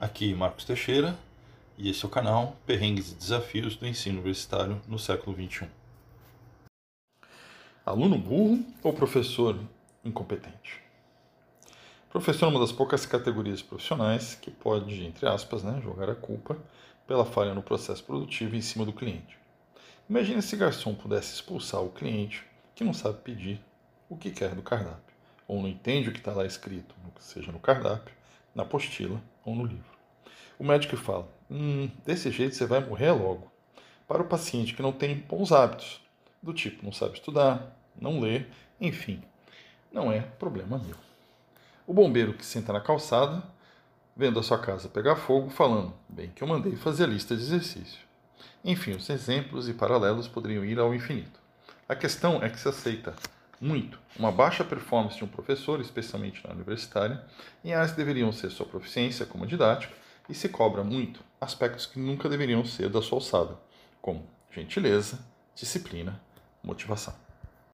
Aqui Marcos Teixeira e esse é o canal Perrengues e Desafios do Ensino Universitário no século XXI. Aluno burro ou professor incompetente? Professor é uma das poucas categorias profissionais que pode, entre aspas, né, jogar a culpa pela falha no processo produtivo em cima do cliente. Imagine se garçom pudesse expulsar o cliente que não sabe pedir o que quer do cardápio, ou não entende o que está lá escrito, seja no cardápio, na apostila ou no livro. O médico fala: hum, desse jeito você vai morrer logo. Para o paciente que não tem bons hábitos, do tipo não sabe estudar, não lê, enfim, não é problema meu. O bombeiro que senta na calçada, vendo a sua casa pegar fogo, falando: bem que eu mandei fazer a lista de exercício. Enfim, os exemplos e paralelos poderiam ir ao infinito. A questão é que se aceita muito uma baixa performance de um professor, especialmente na universitária, em áreas que deveriam ser sua proficiência como didática, e se cobra muito aspectos que nunca deveriam ser da sua alçada, como gentileza, disciplina, motivação.